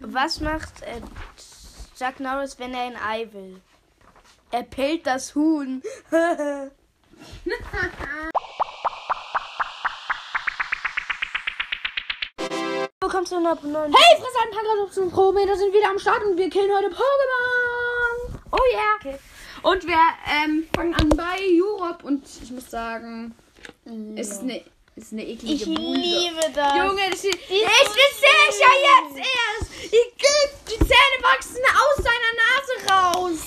Was macht äh, Chuck Norris, wenn er ein Ei will? Er pellt das Huhn. Willkommen zu einer neuen Hey, Fressanten, zum Probe. Da sind wieder am Start und wir killen heute Pokémon. Oh yeah. Okay. Und wir ähm, fangen an bei Europe und ich muss sagen, es ist eine, ist eine eklige Ich Bude. liebe das. Junge, das ist, ist ich ich ja süß. jetzt erst. Die, die Zähne wachsen aus seiner Nase raus.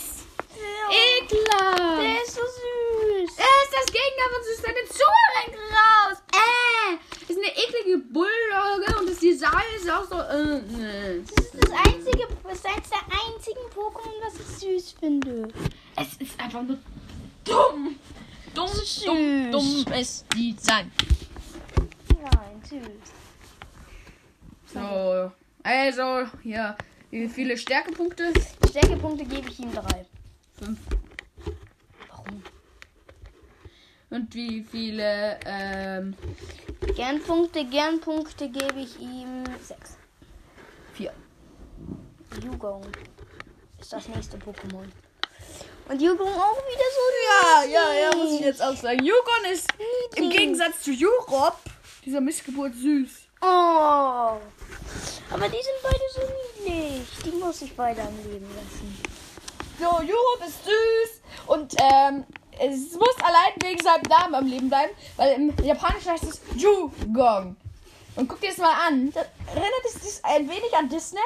Ekelhaft. Der ist so süß. Er ist das Gegenteil von süß. Seine Zunge hängt raus. Äh. Ist eine eklige Bulldogge und das Design ist auch so. Äh, äh. Das ist das einzige, das ist eines der einzigen Pokémon, was ich süß finde. Es ist einfach nur dumm. Dumm, Süß. dumm, dummes Design. Süß. So. Also, hier. Wie viele Stärkepunkte? Stärkepunkte gebe ich ihm drei. Fünf. Warum? Und wie viele, ähm, Gernpunkte, Gernpunkte gebe ich ihm sechs. vier. Yugong ist das nächste Pokémon. Und Yugong auch wieder so niedlich. jetzt auch sagen. Yukon ist im. Gegensatz zu Europe, dieser Missgeburt, süß. Oh. Aber die sind beide so niedlich. Die muss ich beide am Leben lassen. So, Europe ist süß und ähm, es muss allein wegen seinem Namen am Leben bleiben, weil im Japanischen heißt es Jugong. Und guck dir das mal an. Das erinnert es dich ein wenig an Disney?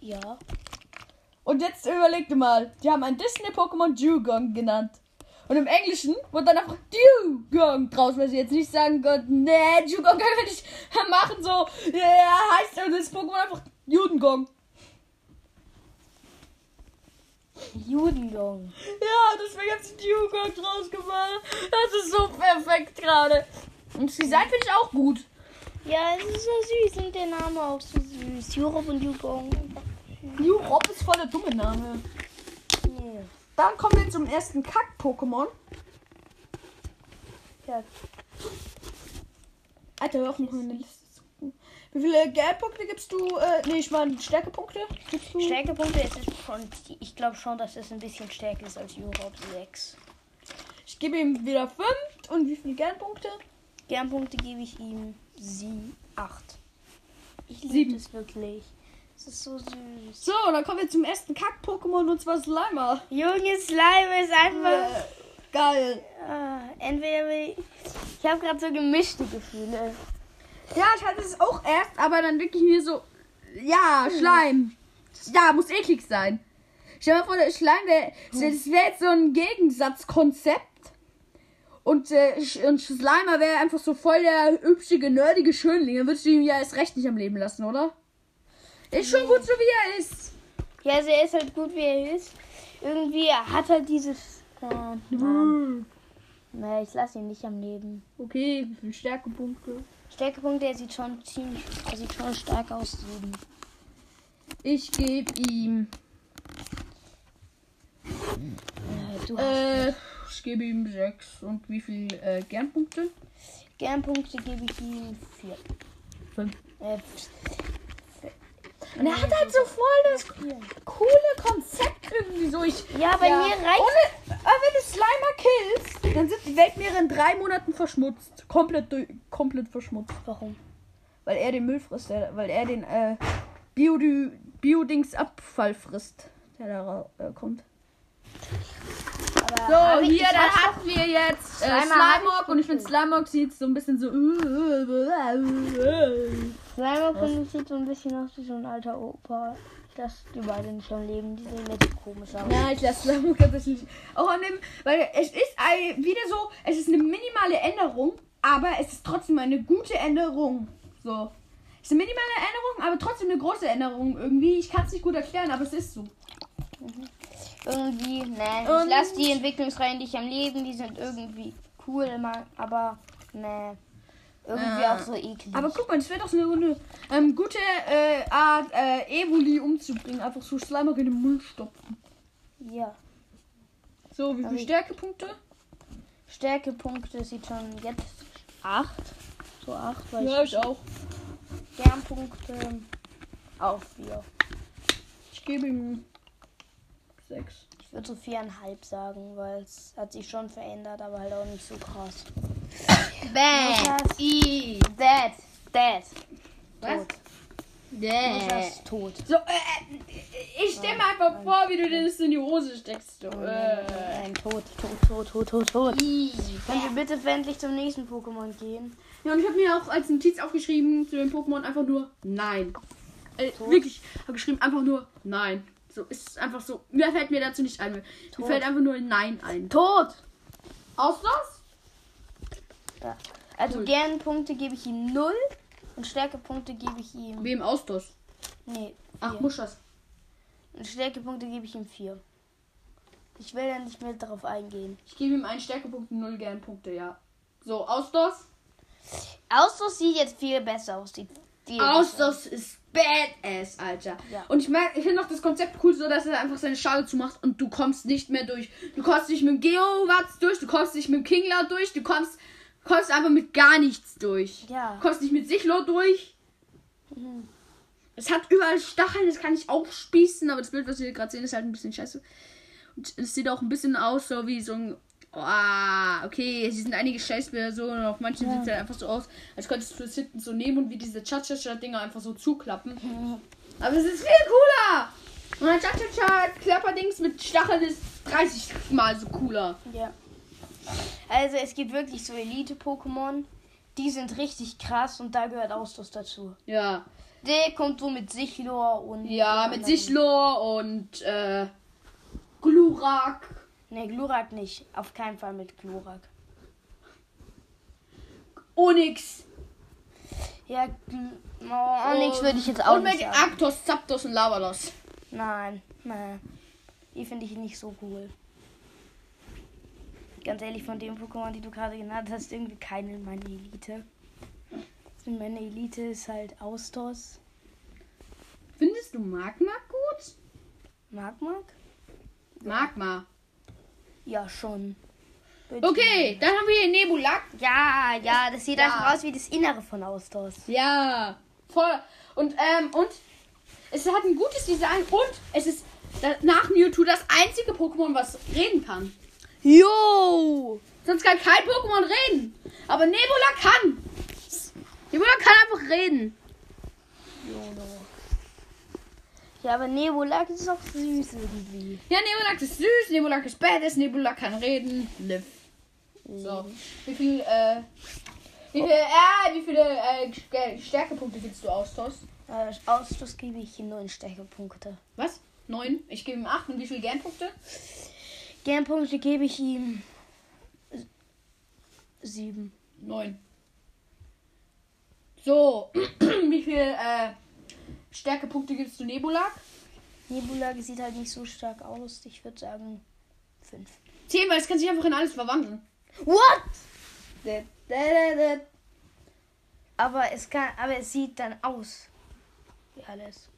Ja. Und jetzt überleg dir mal, die haben ein Disney-Pokémon Dugong genannt. Und im Englischen wurde dann einfach Dugong draus, weil sie jetzt nicht sagen Gott, nee, Dugong können wir nicht machen, so, ja, heißt das Pokémon einfach Judengong. Judengong. Ja, deswegen hat sie Dugong draus gemacht. Das ist so perfekt gerade. Und das Design finde ich auch gut. Ja, es ist so süß und der Name auch so süß. Europe und Yugong. Europe ist voll der dumme Name. Nee. Dann kommen wir zum ersten Kack-Pokémon. Ja. Alter, hör auf noch eine Liste zu gucken. Wie viele Geldpunkte gibst du? Äh, nee, ich meine Stärkepunkte. Gibst du? Stärkepunkte ist es schon. Ich glaube schon, dass es ein bisschen stärker ist als Europe 6. Ich gebe ihm wieder 5. Und wie viele Geldpunkte? Gernpunkte gebe ich ihm sie 8. Ich liebe es wirklich. Es ist so süß. So, dann kommen wir zum ersten Kack-Pokémon und zwar Slimer. Junge Slime ist einfach. Äh, geil. Ah, entweder will ich. Ich habe gerade so gemischte Gefühle. Ja, ich hatte es auch erst, aber dann wirklich mir so. Ja, Schleim. Ja, muss eklig sein. Stell dir mal vor, der Schleim, der, das wäre jetzt so ein Gegensatzkonzept. Und, äh, und Slimer wäre einfach so voll der hübsche, nerdige Schönling. Dann würdest du ihn ja erst recht nicht am Leben lassen, oder? Ist schon gut, so wie er ist. Ja, also er ist halt gut, wie er ist. Irgendwie er hat halt dieses. Äh, Mann. naja, ich lasse ihn nicht am Leben. Okay, Stärkepunkte? Stärkepunkt, der sieht schon ziemlich. Er sieht schon stark aus. Sieben. Ich gebe ihm. Äh, du hast Äh, ich gebe ihm 6. Und wie viel äh, Gernpunkte? Gernpunkte gebe ich ihm vier. Fünf. Äh, Und er hat halt so voll das coole Konzept irgendwie so. Ich, Ja, bei ja, mir reicht. Ohne, aber wenn du Slimer killst, dann sind die Weltmeere in drei Monaten verschmutzt. Komplett, durch- komplett verschmutzt. Warum? Weil er den Müll frisst, der, weil er den äh, Bio- Biodings-Abfall frisst, der da äh, kommt. So, hier, dann hatten wir jetzt äh, Slimog und ich finde. Slimog sieht so ein bisschen so. Slimer finde ich sieht so ein bisschen aus wie so ein alter Opa. Ich lasse die beiden nicht am Leben. Die sehen so komisch aus. Ja, ich lasse Slimog tatsächlich auch an dem, weil es ist ein, wieder so, es ist eine minimale Änderung, aber es ist trotzdem eine gute Änderung. So. Es ist eine minimale Änderung, aber trotzdem eine große Änderung irgendwie. Ich kann es nicht gut erklären, aber es ist so. Irgendwie, ne. Ich lasse die Entwicklungsreihen nicht am Leben. Die sind irgendwie cool, ma- aber ne. Irgendwie Ja. auch so eklig. Aber guck mal, das wäre doch so eine, eine ähm, gute äh, Art, äh, Evoli umzubringen. Einfach so Slimog in den Mund stopfen. ja. So, wie viele Stärkepunkte? Stärkepunkte sieht schon jetzt 8. So 8, weil Ja, ich ich auch. Gernpunkte Auf vier. Ich gebe ihm sechs. Ich würde so viereinhalb sagen, weil es hat sich schon verändert, aber halt auch nicht so krass. Bad. I. Dead. Dead. Was? Tot. Mutter ist tot. So, äh, ich stell mir einfach vor, wie du dir das in die Hose steckst. So, äh. Nein, tot, tot, tot, tot, tot, tot. Können wir bitte endlich zum nächsten Pokémon gehen? Ja, und ich habe mir auch als Notiz aufgeschrieben zu dem Pokémon einfach nur Nein. Äh, wirklich, habe geschrieben einfach nur Nein. So, ist einfach so. Mir fällt mir dazu nicht ein. Mir Tot. fällt einfach nur Nein ein. Tot! Aus das? Ja. Also Cool. Gernpunkte gebe ich ihm 0 und Stärkepunkte gebe ich ihm. Wem Austos? Nee, Ach, vier. Muschas. Und Stärkepunkte gebe ich ihm 4. Ich will ja nicht mehr darauf eingehen. Ich gebe ihm einen Stärkepunkt, null Gernpunkte, ja. So, Austos. Ausdruck sieht jetzt viel besser aus. Sieht viel besser Austos ist badass, Alter. Ja. Und ich mag, ich finde auch das Konzept cool, so dass er einfach seine Schale zumacht und du kommst nicht mehr durch. Du kommst nicht mit dem Geowatz durch, du kommst nicht mit dem Kingler durch, du kommst, kommst einfach mit gar nichts durch. Ja. Du kommst nicht mit Sichlo durch. Mhm. Es hat überall Stacheln, das kann ich aufspießen, aber das Bild, was wir gerade sehen, ist halt ein bisschen scheiße. Und es sieht auch ein bisschen aus, so wie so ein. Oh, okay, hier sind einige und auf manchen Ja. sieht es halt einfach so aus, als könntest du es hinten so nehmen und wie diese Cha-Cha-Cha-Dinger einfach so zuklappen. Aber es ist viel cooler! Und ein Cha-Cha-Cha-Klapperdings mit Stacheln ist 30 mal so cooler. Ja. Also es gibt wirklich so Elite-Pokémon. Die sind richtig krass und da gehört Ausdruck dazu. Ja. Der kommt so mit Sichlor und. Ja, mit Sichlor und äh, Glurak. Ne, Glurak nicht. Auf keinen Fall mit Glurak. Onyx. Ja, oh, Onyx würde ich jetzt auch Und nicht mit sagen. Arctos, Zapdos und Lavados. Nein, nein. Die finde ich nicht so cool. Ganz ehrlich, von den Pokémon, die du gerade genannt hast, irgendwie keine in meiner Elite. In meiner Elite ist halt Austos, Findest du Magma gut? Magmag? Magma. Ja, schon. Ich Okay, dann haben wir Nebulak. sagen. Ja, ja, das sieht Ja. einfach aus wie das Innere von Austos. Ja, voll. Und, ähm, und es hat ein gutes Design und es ist nach Mewtwo das einzige Pokémon, was reden kann. Jo! Sonst kann kein Pokémon reden. Aber Nebula kann. Nebula kann einfach reden. Ja, aber Nebulak ist auch süß irgendwie. Ja, Nebulak ist süß, Nebulak ist badass, Nebulak kann reden. Liv. So. Wie viel, äh, wie viel, äh, wie viele äh, St- Stärkepunkte gibst du aus, Tos? Äh, Austos gebe ich ihm neun Stärkepunkte. Was? Neun? Ich gebe ihm acht. Und wie viele Gernpunkte? Gernpunkte gebe ich ihm s- sieben. Neun. So, wie viel äh, Stärkepunkte gibst du Nebulak? Nebulak sieht halt nicht so stark aus. Ich würde sagen fünf. Zehn, weil es kann sich einfach in alles verwandeln. What? Aber es kann, aber es sieht dann aus wie alles.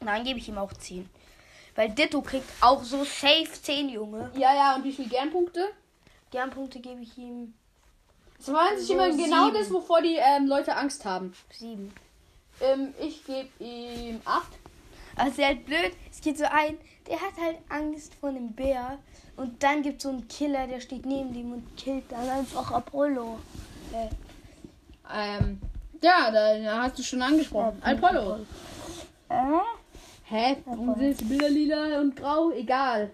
Dann gebe ich ihm auch 10. Weil Ditto kriegt auch so safe 10, Junge. Ja, ja, und wie viele Gernpunkte? Gernpunkte gebe ich ihm Das war sich So immer genau sieben. das, wovor die ähm, Leute Angst haben. 7. Ähm, ich gebe ihm acht. Also halt blöd, es geht so ein, der hat halt Angst vor einem Bär. Und dann gibt es so einen Killer, der steht neben dem und killt dann einfach Apollo. Äh, Ähm, ja, da hast du schon angesprochen. Äh, Apollo. Äh? Hä? Warum sind Bilder lila und grau? Egal.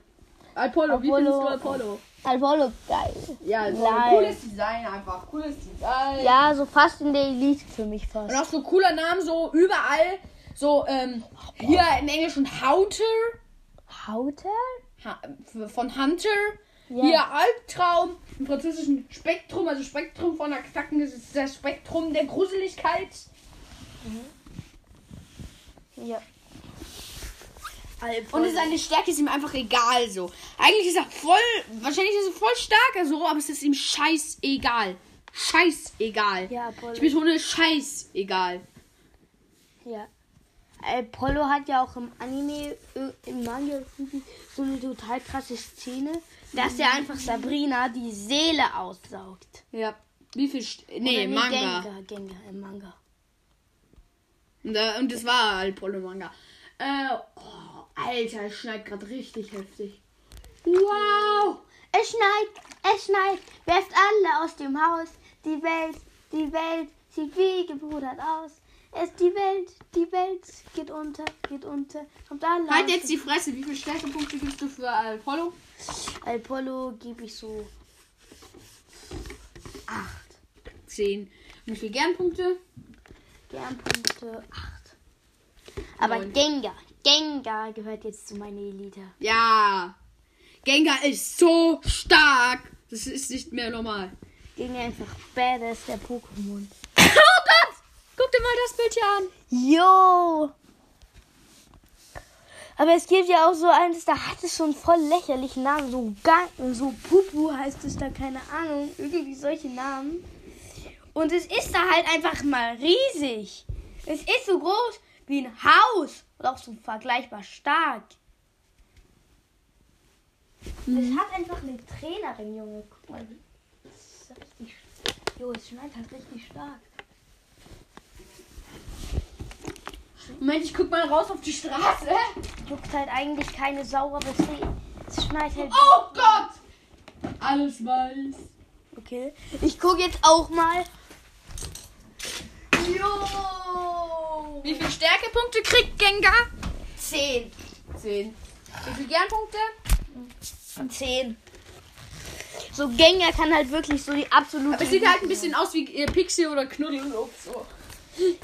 Apollo, wie Apollo. findest du Apollo? Apollo, geil. Ja, also Nein. cooles Design einfach. Cooles Design. Ja, so fast in der Elite für mich fast. Und auch so cooler Name, so überall. So, ähm, hier im Englischen Haunter. Hauter? Ha von Hunter. Ja. Hier Albtraum. Im französischen Spektrum, also Spektrum von der Knacken, das ist das Spektrum der Gruseligkeit. Ja. Und seine Stärke ist ihm einfach egal so. Eigentlich ist er voll, wahrscheinlich ist er voll stark so, aber es ist ihm scheißegal. Scheißegal. Ja, Apollo. Ich betone scheißegal. Ja. Apollo hat ja auch im Anime, äh, im Manga so eine total krasse Szene, dass er einfach Sabrina die Seele aussaugt. Ja. Wie viel? St nee, Oder Manga. Gengar, Gengar im Manga. Und, äh, das war halt Polo-Manga. Äh, oh, Alter, es schneit gerade richtig heftig. Wow! Es schneit, es schneit, werft alle aus dem Haus. Die Welt, die Welt sieht wie gebrudert aus. Es die Welt, die Welt geht unter, geht unter. Kommt alle Halt jetzt die Fresse. Wie viele Stärkepunkte gibst du für Apollo? Apollo gebe ich so 8. 10. Wie viele Gernpunkte? Gernpunkte 8. Aber. Gengar, Gengar gehört jetzt zu meiner Elite. Ja. Gengar ist so stark. Das ist nicht mehr normal. Gengar einfach badass der Pokémon. Oh Gott! Guck dir mal das Bild hier an. Jo! Aber es gibt ja auch so eins, da hat es einen voll lächerlichen Namen. So, Gang, so Pupu heißt es da, keine Ahnung. Irgendwie solche Namen. Und es ist da halt einfach mal riesig. Es ist so groß wie ein Haus. Und auch so vergleichbar stark. Es hat einfach eine Trainerin, Junge. Guck mal. Das ist richtig. Jo, es schneit halt richtig stark. Moment, ich guck mal raus auf die Straße. Juckt halt eigentlich keine Sau, aber es, schneit halt. Oh Gott! Alles weiß. Okay. Ich gucke jetzt auch mal. Jo! Wie viele Stärkepunkte kriegt Gengar? 10. 10. Wie viele Gernpunkte? 10. So Gengar kann halt wirklich so die absolute. Aber es sieht halt ein bisschen aus wie äh, Pixie oder Knuddelluft. So.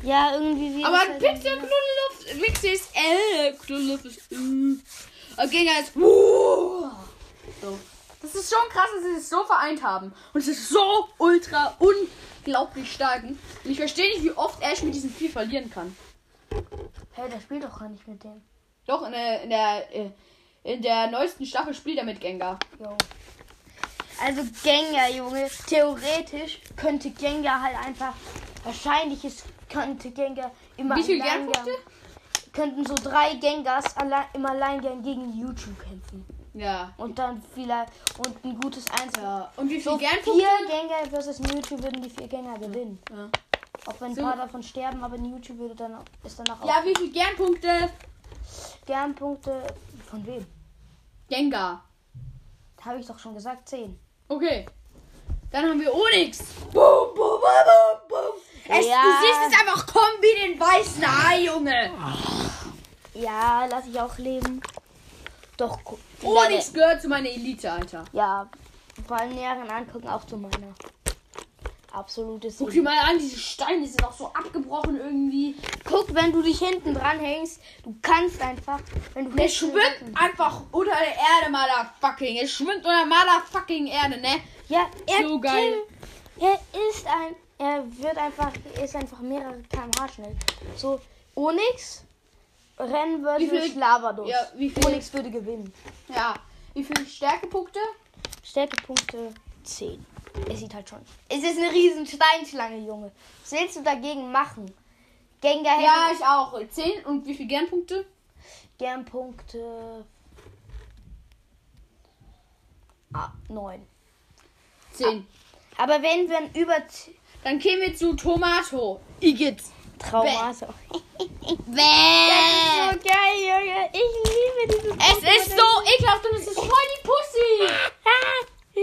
Ja, irgendwie wie. Aber halt Pixie und Knuddelluft, Pixie ist L, Knuddelluft ist Ü. Und Gengar ist uh. So. Das ist schon krass, dass sie es so vereint haben. Und es ist so ultra unglaublich stark. Und ich verstehe nicht, wie oft Ash mit diesem Vieh verlieren kann. Hey, der spielt doch gar nicht mit dem. Doch, in der, in der, äh, in der neuesten Staffel spielt er mit Gengar. Jo. Also Gengar, Junge. Theoretisch könnte Gengar halt einfach. Wahrscheinlich ist, könnte Gengar immer. Wie viele allein Gernpunkte? gern- Könnten so drei Gengars alle, im Alleingang gegen YouTube kämpfen. Ja. Und dann vielleicht. Und ein gutes Einzel. ja. Und wie So viele Gernpunkte? vier Gänger versus Mewtwo würden die vier Gänger gewinnen. Ja. Auch wenn ein So. paar davon sterben, aber Mewtwo würde dann auch- ist danach ja, auch wie viele Gernpunkte? Gernpunkte. Von wem? Gengar. Habe ich doch schon gesagt, 10. Okay. Dann haben wir Onyx. Boom, boom, boom, boom, boom. Es, Ja. Du siehst es einfach kommen wie den weißen Hai, Junge. Ja, lass ich auch leben. Doch, Onyx gehört zu meiner Elite, Alter. Ja, beim näheren Angucken auch zu meiner. Absolutes. Guck dir mal an, diese Steine sind auch so abgebrochen irgendwie. Guck, wenn du dich hinten dran hängst, du kannst einfach, wenn du Der schwimmt einfach unter der Erde, motherfucking. Er schwimmt unter motherfucking Erde, ne? Ja, er, So geil. Er ist ein, er wird einfach, er ist einfach mehrere km/h schnell. So, Onyx, Rennen Wie versus viel- Lavados. Ja, wie viel- Onyx würde gewinnen. Ja. Wie viele Stärkepunkte? Stärkepunkte 10. Es sieht halt schon. Es ist eine riesen Steinschlange, Junge. Was willst du dagegen machen? Gengar Ja, ich auch. 10 und wie viele Gernpunkte? Gernpunkte ah, 9. 10. Aber wenn wir über Dann kämen wir zu Tomato. Igitt. Traumate. Bäh. So geil, Junge. Ich liebe dieses Es ist so ekelhaft und es ist voll die Pussy.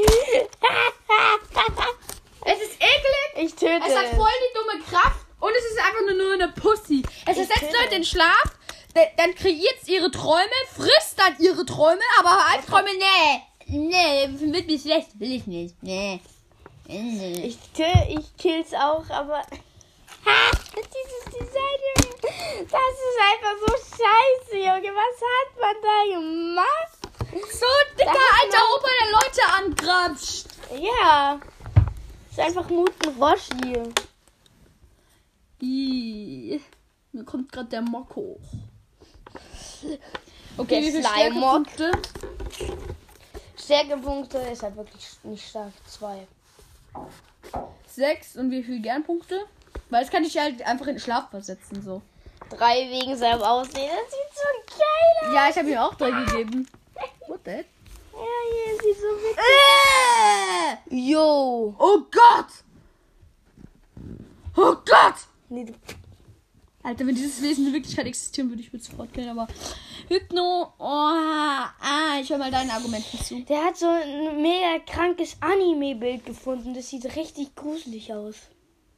Es ist eklig. Ich töte Es hat voll die dumme Kraft und es ist einfach nur, nur eine Pussy. Es Ich versetzt töte. Leute in Schlaf, dann kreiert es ihre Träume, frisst dann ihre Träume, aber Albträume, nee. Nee, wird mir schlecht, will ich nicht. Nee. Nee. Ich, tö- ich kill's auch, aber. Ha! Dieses Design, Junge. Das ist einfach so scheiße, Junge. Was hat man da gemacht? So dicker alter Opa, der Leute angrapscht. Ja. Ist einfach Muten Roshi. Ih, Mir kommt gerade der Mock hoch. Der Okay, wie viele. Stärkepunkte? Stärkepunkte ist halt wirklich nicht stark. Zwei. Sechs und wie viele Gernpunkte? Weil das kann ich halt einfach in den Schlaf versetzen, so. Drei wegen seinem Aussehen. Das sieht so geil aus. Ja, ich habe ihm auch drei gegeben. Heck? Ja, hier sieht so witzig Äh! Jo. Oh Gott! Oh Gott! Nee, du- Alter, wenn dieses Wesen in Wirklichkeit existieren würde, ich würde sofort killen, aber Hypno, oh, ah, ich höre mal deinen Argumenten zu. Der hat so ein mega krankes Anime-Bild gefunden. Das sieht richtig gruselig aus.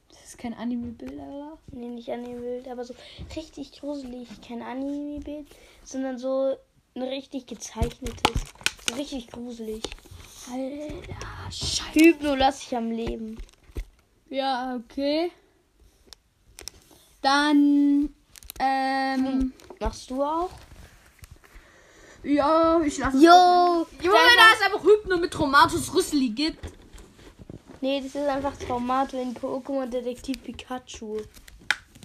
Das ist kein Anime-Bild, oder? Nee, nicht Anime-Bild, aber so richtig gruselig. Kein Anime-Bild, sondern so ein richtig gezeichnetes. Richtig gruselig. Alter, scheiße. Hypno lass ich am Leben. Ja, okay. Dann, ähm, Machst du auch? ja, ich lasse Jo! Junge, da es einfach Hypno mit Traumatus Rüsseli gibt. Nee, das ist einfach Traumato in Pokémon Detektiv Pikachu.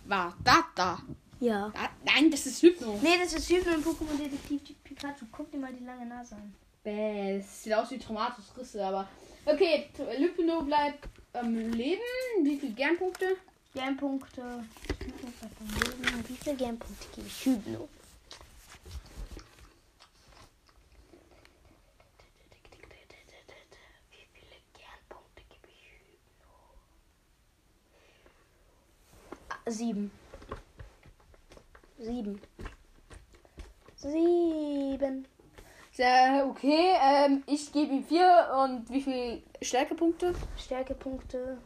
War das da? Ja. da? Nein, das ist Hypno. Nee, das ist Hypno in Pokémon Detektiv Pikachu. Guck dir mal die lange Nase an. Bäh, das sieht aus wie Traumatus Risse, aber. Okay, Hypno bleibt am Leben. Wie viele Gernpunkte? Gernpunkte. Wie viele Gernpunkte gebe ich Hypno? Wie viele Gernpunkte gebe ich Hypno? Ah, Sieben. Sieben. Sieben. Ja, okay, ähm, ich gebe ihm vier und wie viele Stärkepunkte? Stärkepunkte.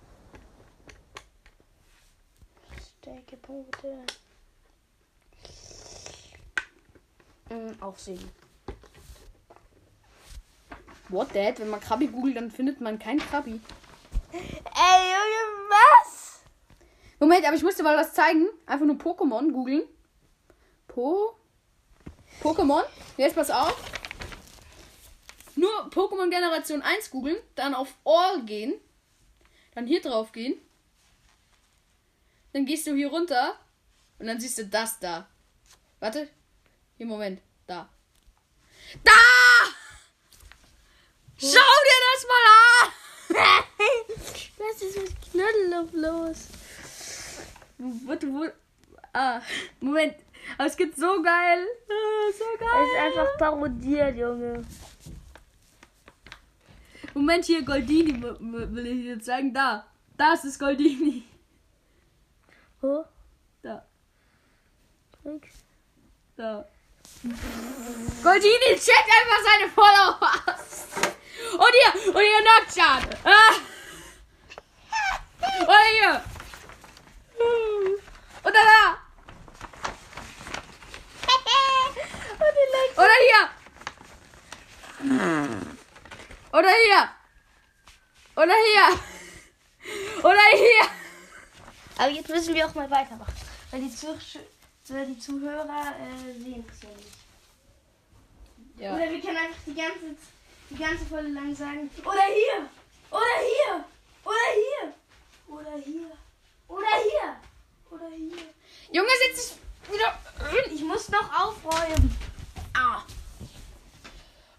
Stärkepunkte. Mm, auch sieben. What that? Wenn man Krabi googelt, dann findet man kein Krabi. Ey, Junge, was? Moment, aber ich muss dir mal was zeigen. Einfach nur Pokémon googeln. Po. Pokémon. Jetzt pass auf. Nur Pokémon Generation 1 googeln. Dann auf All gehen. Dann hier drauf gehen. Dann gehst du hier runter. Und dann siehst du das da. Warte. Hier, Moment. Da. Da! Schau dir das mal an! Was ist mit Knödel los? Warte, wo. Ah, Moment. Aber es geht so geil. Ah, so geil. ist einfach parodiert, Junge. Moment, hier Goldini will ich dir zeigen. Da. Da ist das Goldini. Wo? Da. Nix. Da. Goldini checkt einfach seine Follower. Und hier. Und hier Nocturne. Ah. Und hier. Und da. da. Und die Lex- Oder hier. Oder hier. Oder hier. Oder hier. Aber jetzt müssen wir auch mal weitermachen. Weil die, Zuh weil die Zuhörer äh, sehen es ja nicht. Ja. Oder wir können einfach die ganze, die ganze Folge lang sagen. Oder hier! Oder hier! Oder hier! Oder hier! Oder hier! Oder hier! Junge, dich wieder. Ich muss noch aufräumen.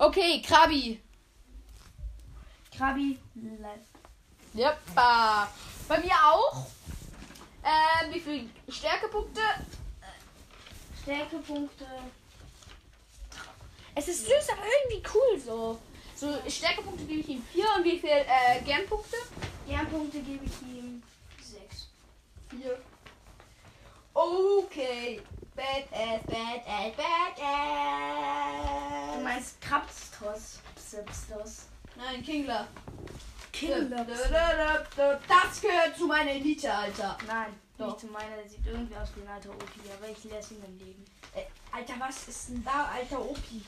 Okay, Krabi. Krabi, live. Jeppa. Bei mir auch. Ähm, wie viele Stärkepunkte? Stärkepunkte. Es ist süß, aber irgendwie cool so. So, Stärkepunkte gebe ich ihm 4 und wie viel äh, Gernpunkte? Gernpunkte gebe ich ihm 6. 4. Okay. Badass, badass. Psipstos. Nein, Kingler. Kingler. Das gehört zu meiner Elite, Alter. Nein, Doch. nicht zu meiner. Der sieht irgendwie aus wie ein alter Opi, aber ich lasse ihn im Leben. Äh, Alter, was ist denn da, alter Opi?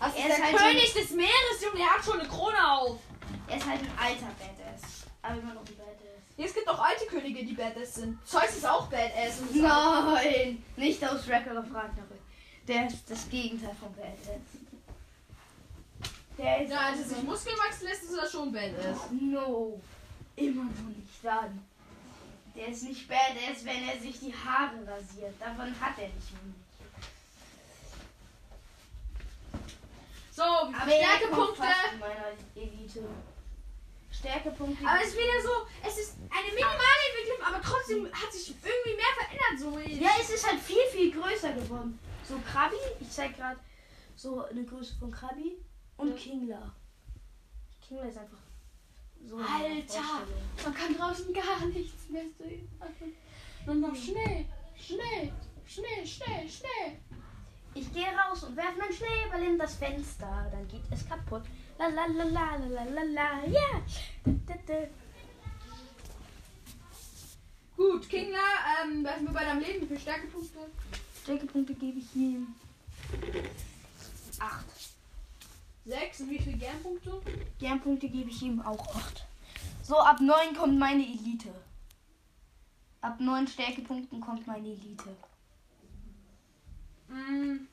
Das Er ist der halt König des Meeres, Junge. Er hat schon eine Krone auf. Er ist halt ein alter Badass. Aber immer noch ein Badass. Es gibt auch alte Könige, die Badass sind. Zeus ist auch Badass. Nein, nicht aus Wrecker of Ragnarök. Der ist das Gegenteil von Badass. Der ist Ja, als er sich Muskeln wachsen lässt, ist er schon Badass. No, immer noch nicht dann. Der ist nicht Badass, wenn er sich die Haare rasiert. Davon hat er nicht mehr. So, Aber er Stärkepunkte? Stärkepunkte. Aber es ist wieder so, es ist eine minimale Entwicklung, aber trotzdem hat sich irgendwie mehr verändert. So Ja, es ist halt viel, viel größer geworden. So Krabi, ich zeig gerade so eine Größe von Krabi und Ja. Kingler. Kingler ist einfach so. Alter. Man kann draußen gar nichts mehr sehen. Also, nur noch Schnee. Schnell, schnell, schnell, schnell. Ich gehe raus und werfe meinen Schneeball in das Fenster. Dann geht es kaputt. La la la la la la la la. Ja. Gut, Kingler, ähm, was wir bei deinem Leben? Wie viele Stärkepunkte? Stärkepunkte gebe ich ihm. Acht. Sechs. Und wie viele Gernpunkte? Gernpunkte gebe ich ihm auch acht. So, ab neun kommt meine Elite. Ab neun Stärkepunkten kommt meine Elite. Mm,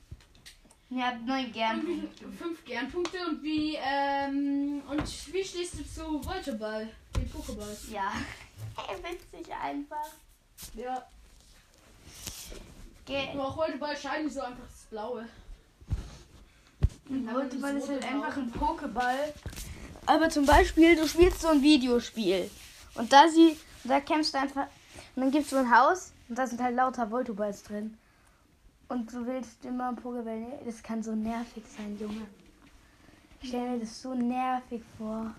Ja, ab neun und wie Gernpunkte. viel- fünf Gernpunkte. Und wie, ähm, und wie stehst du zu Volteball? Den Pokéball? Ja. Hey, witzig einfach. Ja. Ge Aber auch Volteball scheint so einfach das Blaue. Volleyball ist halt einfach ein Pokéball. Aber zum Beispiel, du spielst so ein Videospiel. Und da sie, da kämpfst du einfach. Und dann gibt es so ein Haus und da sind halt lauter Voltoballs drin. Und du willst immer ein Pokéball. Das kann so nervig sein, Junge. Ich stelle mir das so nervig vor.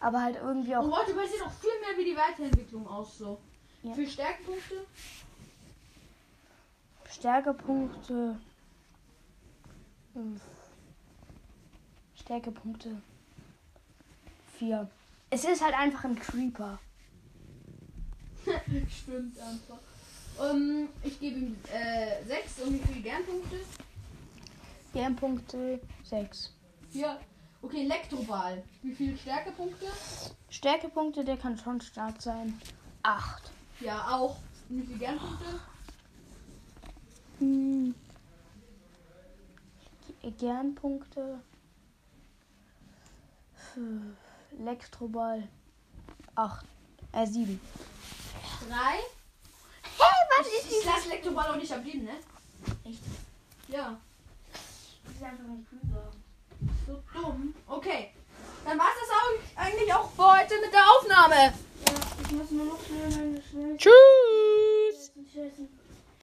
Aber halt irgendwie Und auch. Volteball sieht auch viel mehr wie die Weiterentwicklung aus so. Ja. Wie viele Stärkepunkte? Stärkepunkte. Stärkepunkte. Vier. Es ist halt einfach ein Creeper. Stimmt einfach. Ähm, ich gebe ihm äh, 6 und wie viele Gernpunkte? Gernpunkte 6. Ja. Okay, Elektroball. Wie viele Stärkepunkte? Stärkepunkte, der kann schon stark sein. 8. Ja, auch. Und wie viele Gernpunkte? Hm. Gernpunkte. Fünf. Elektroball. 8. Äh, 7. 3. Hey, was Ich lasse Elektroball auch nicht am Leben, ne? Echt? Ja. Das ist einfach ein Creeper. So dumm. Okay. Dann war es das auch eigentlich auch für heute mit der Aufnahme. Ja, ich muss nur noch schnell meine Schnell. Tschüss. Tschüss.